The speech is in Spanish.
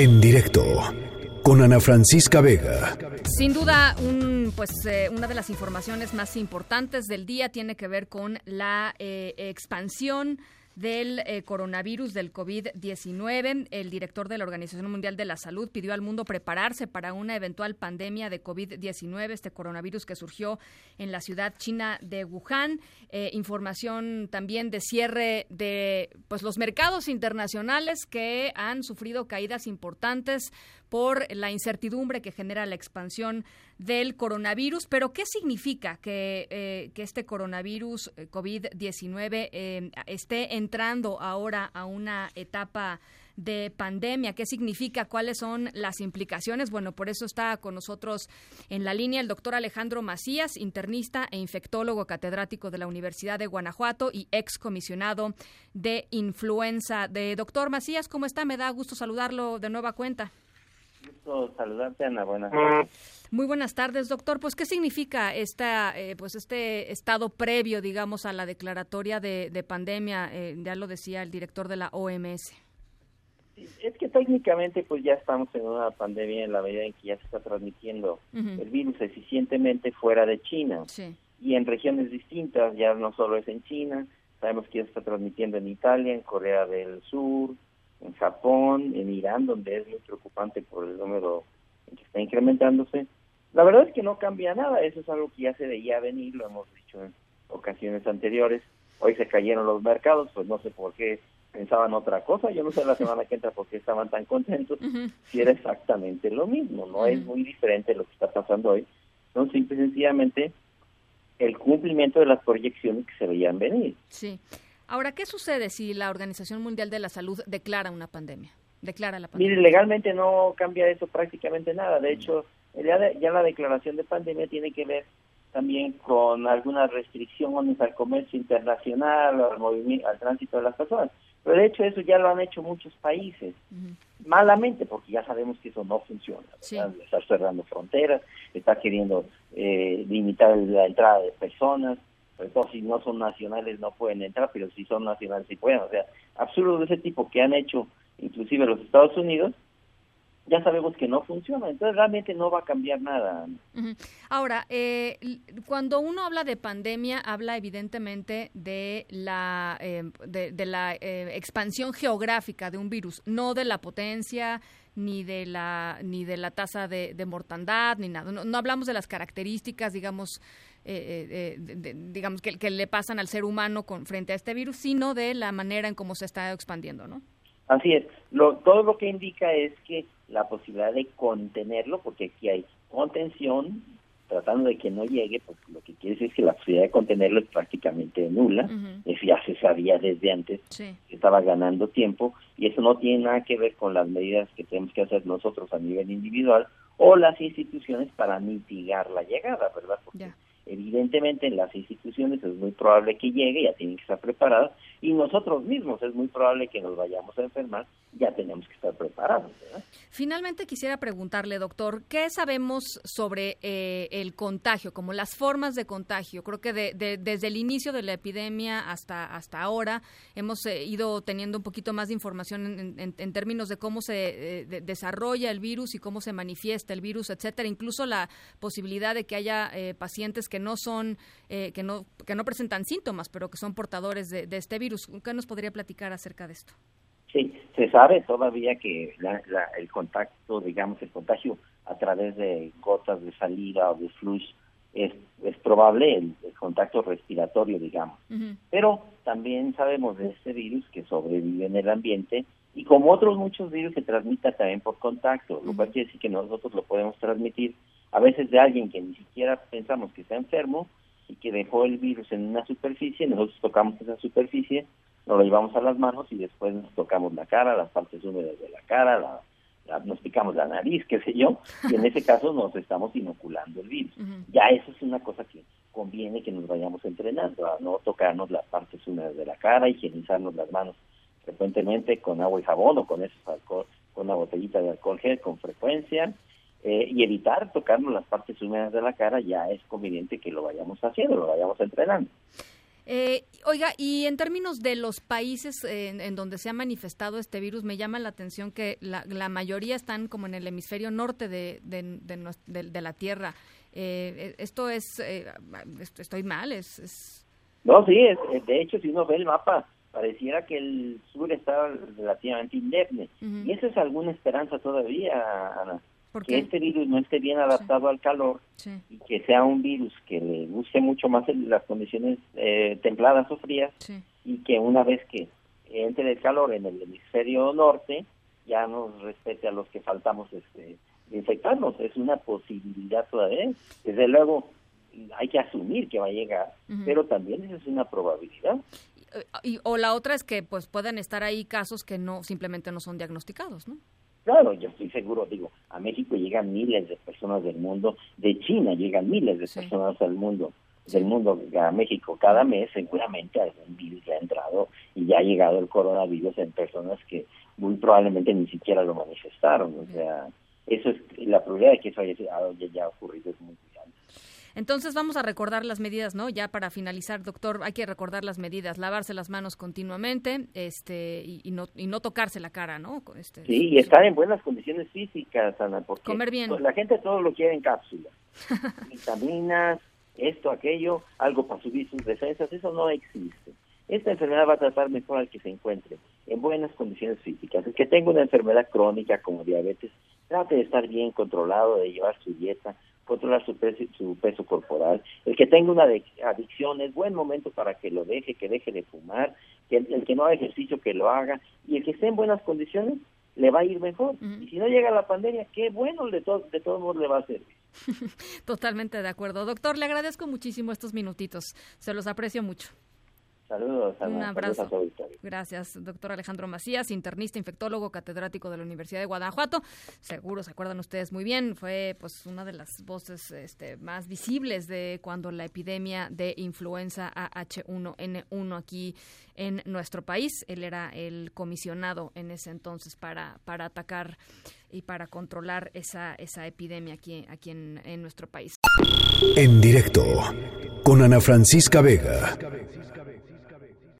En directo con Ana Francisca Vega. Sin duda, un, pues, eh, una de las informaciones más importantes del día tiene que ver con la eh, expansión del eh, coronavirus del COVID-19. El director de la Organización Mundial de la Salud pidió al mundo prepararse para una eventual pandemia de COVID-19, este coronavirus que surgió en la ciudad china de Wuhan. Eh, información también de cierre de pues los mercados internacionales que han sufrido caídas importantes por la incertidumbre que genera la expansión del coronavirus. Pero, ¿qué significa que, eh, este coronavirus eh, COVID-19 eh, esté entrando ahora a una etapa de pandemia, qué significa, cuáles son las implicaciones. Bueno, por eso está con nosotros en la línea el doctor Alejandro Macías, internista e infectólogo catedrático de la Universidad de Guanajuato y ex comisionado de influenza. De doctor Macías, ¿cómo está? Me da gusto saludarlo de nueva cuenta. Gusto saludarte, Ana. Buenas tardes. Muy buenas tardes, doctor. Pues, ¿qué significa esta, eh, pues este estado previo, digamos, a la declaratoria de, pandemia? Eh, ya lo decía el director de la OMS. Es que técnicamente, pues ya estamos en una pandemia en la medida en que ya se está transmitiendo el virus eficientemente fuera de China y en regiones distintas. Ya no solo es en China, sabemos que ya se está transmitiendo en Italia, en Corea del Sur, en Japón, en Irán, donde es muy preocupante por el número que está incrementándose. La verdad es que no cambia nada, eso es algo que ya se veía venir, lo hemos dicho en ocasiones anteriores. Hoy se cayeron los mercados, pues no sé por qué pensaban otra cosa, yo no sé la semana que entra por qué estaban tan contentos, si era exactamente lo mismo, no es muy diferente lo que está pasando hoy, son simple y sencillamente el cumplimiento de las proyecciones que se veían venir. Sí. Ahora, ¿qué sucede si la Organización Mundial de la Salud declara una pandemia? Declara la pandemia. Mire, legalmente no cambia eso prácticamente nada. De hecho, ya, ya la declaración de pandemia tiene que ver también con algunas restricciones al comercio internacional, al movimiento, al tránsito de las personas. Pero de hecho eso ya lo han hecho muchos países, malamente, porque ya sabemos que eso no funciona. Está cerrando fronteras, está queriendo eh, limitar la entrada de personas, sobre si no son nacionales no pueden entrar, pero si son nacionales sí pueden. O sea, absurdo de ese tipo que han hecho inclusive los Estados Unidos, ya sabemos que no funciona, entonces realmente no va a cambiar nada. Ahora, eh, cuando uno habla de pandemia, habla evidentemente de la, eh, de, la eh, expansión geográfica de un virus, no de la potencia ni de la ni de la tasa de, mortandad ni nada. No, hablamos de las características, digamos, eh, eh, digamos que, que, le pasan al ser humano con frente a este virus, sino de la manera en cómo se está expandiendo, ¿no? Así es. Lo, todo lo que indica es que la posibilidad de contenerlo, porque aquí hay contención, tratando de que no llegue, pues lo que quiere decir es que la posibilidad de contenerlo es prácticamente nula, eso ya se sabía desde antes, que estaba ganando tiempo, y eso no tiene nada que ver con las medidas que tenemos que hacer nosotros a nivel individual o las instituciones para mitigar la llegada, ¿verdad? Porque evidentemente en las instituciones es muy probable que llegue, ya tienen que estar preparadas, y nosotros mismos es muy probable que nos vayamos a enfermar, ya tenemos que estar preparados. Finalmente quisiera preguntarle, doctor, ¿qué sabemos sobre eh, el contagio, como las formas de contagio? Creo que desde el inicio de la epidemia hasta, hasta ahora hemos eh, ido teniendo un poquito más de información en, términos de cómo se eh, desarrolla el virus y cómo se manifiesta el virus, etcétera, incluso la posibilidad de que haya pacientes que no son, que no, que no presentan síntomas, pero que son portadores de este virus ¿Qué nos podría platicar acerca de esto? Sí, se sabe todavía que el contacto, digamos, el contagio a través de gotas de saliva o de flush es, es probable el, contacto respiratorio, digamos. Pero también sabemos de este virus que sobrevive en el ambiente y como otros muchos virus se transmita también por contacto, lo cual quiere decir que nosotros lo podemos transmitir a veces de alguien que ni siquiera pensamos que está enfermo y que dejó el virus en una superficie, nosotros tocamos esa superficie, nos lo llevamos a las manos y después nos tocamos la cara, las partes húmedas de la cara, nos picamos la nariz, qué sé yo, y en ese caso nos estamos inoculando el virus. Ya eso es una cosa que conviene que nos vayamos entrenando, a no tocarnos las partes húmedas de la cara, higienizarnos las manos frecuentemente con agua y jabón o con esos alcohol, con una botellita de alcohol gel con frecuencia, eh, y evitar tocarnos las partes húmedas de la cara, ya es conveniente que lo vayamos haciendo, lo vayamos entrenando. Eh, oiga, y en términos de los países en, donde se ha manifestado este virus, me llama la atención que la, la mayoría están como en el hemisferio norte de, de, la Tierra. Eh, esto es, eh, estoy mal, es, No, sí, de hecho, si uno ve el mapa, pareciera que el sur está relativamente indemne. Y eso es alguna esperanza todavía, Ana que este virus no esté bien adaptado al calor y que sea un virus que le guste mucho más en las condiciones eh, templadas o frías y que una vez que entre el calor en el hemisferio norte ya nos respete a los que faltamos este infectarnos. Es una posibilidad todavía. Desde luego hay que asumir que va a llegar pero también es una probabilidad. Y, o la otra es que pues puedan estar ahí casos que no simplemente no son diagnosticados no Claro, yo estoy seguro, digo, a México llegan miles de personas del mundo, de China llegan miles de personas al mundo, del mundo a México. Cada mes, seguramente algún virus ya ha entrado y ya ha llegado el coronavirus en personas que muy probablemente ni siquiera lo manifestaron, o sea, eso es la probabilidad de que eso haya, ya ocurrido es muy. Entonces vamos a recordar las medidas, ¿no? Ya para finalizar, doctor, hay que recordar las medidas, lavarse las manos continuamente, este, y, no y no tocarse la cara, ¿no? Este, sí, y estar en buenas condiciones físicas, Ana, porque comer bien. Pues, la gente todo lo quiere en cápsulas, vitaminas, esto, aquello, algo para subir sus defensas, eso no existe. Esta enfermedad va a tratar mejor al que se encuentre en buenas condiciones físicas. El que tenga una enfermedad crónica como diabetes, trate de estar bien controlado, de llevar su dieta, controlar su peso, su peso corporal. El que tenga una adicción es buen momento para que lo deje, que deje de fumar, que el, que no haga ejercicio que lo haga y el que esté en buenas condiciones le va a ir mejor. Y si no llega la pandemia, qué bueno, de, de todos modos le va a servir. Totalmente de acuerdo. Doctor, le agradezco muchísimo estos minutitos. Se los aprecio mucho. Saludos, Un abrazo. Gracias, doctor Alejandro Macías, internista, infectólogo, catedrático de la Universidad de Guanajuato. Seguro se acuerdan ustedes muy bien, fue pues una de las voces este, más visibles de cuando la epidemia de influenza AH1N1 aquí en nuestro país. Él era el comisionado en ese entonces para, para atacar y para controlar esa, esa epidemia aquí, aquí en, en nuestro país. En directo con Ana Francisca Vega.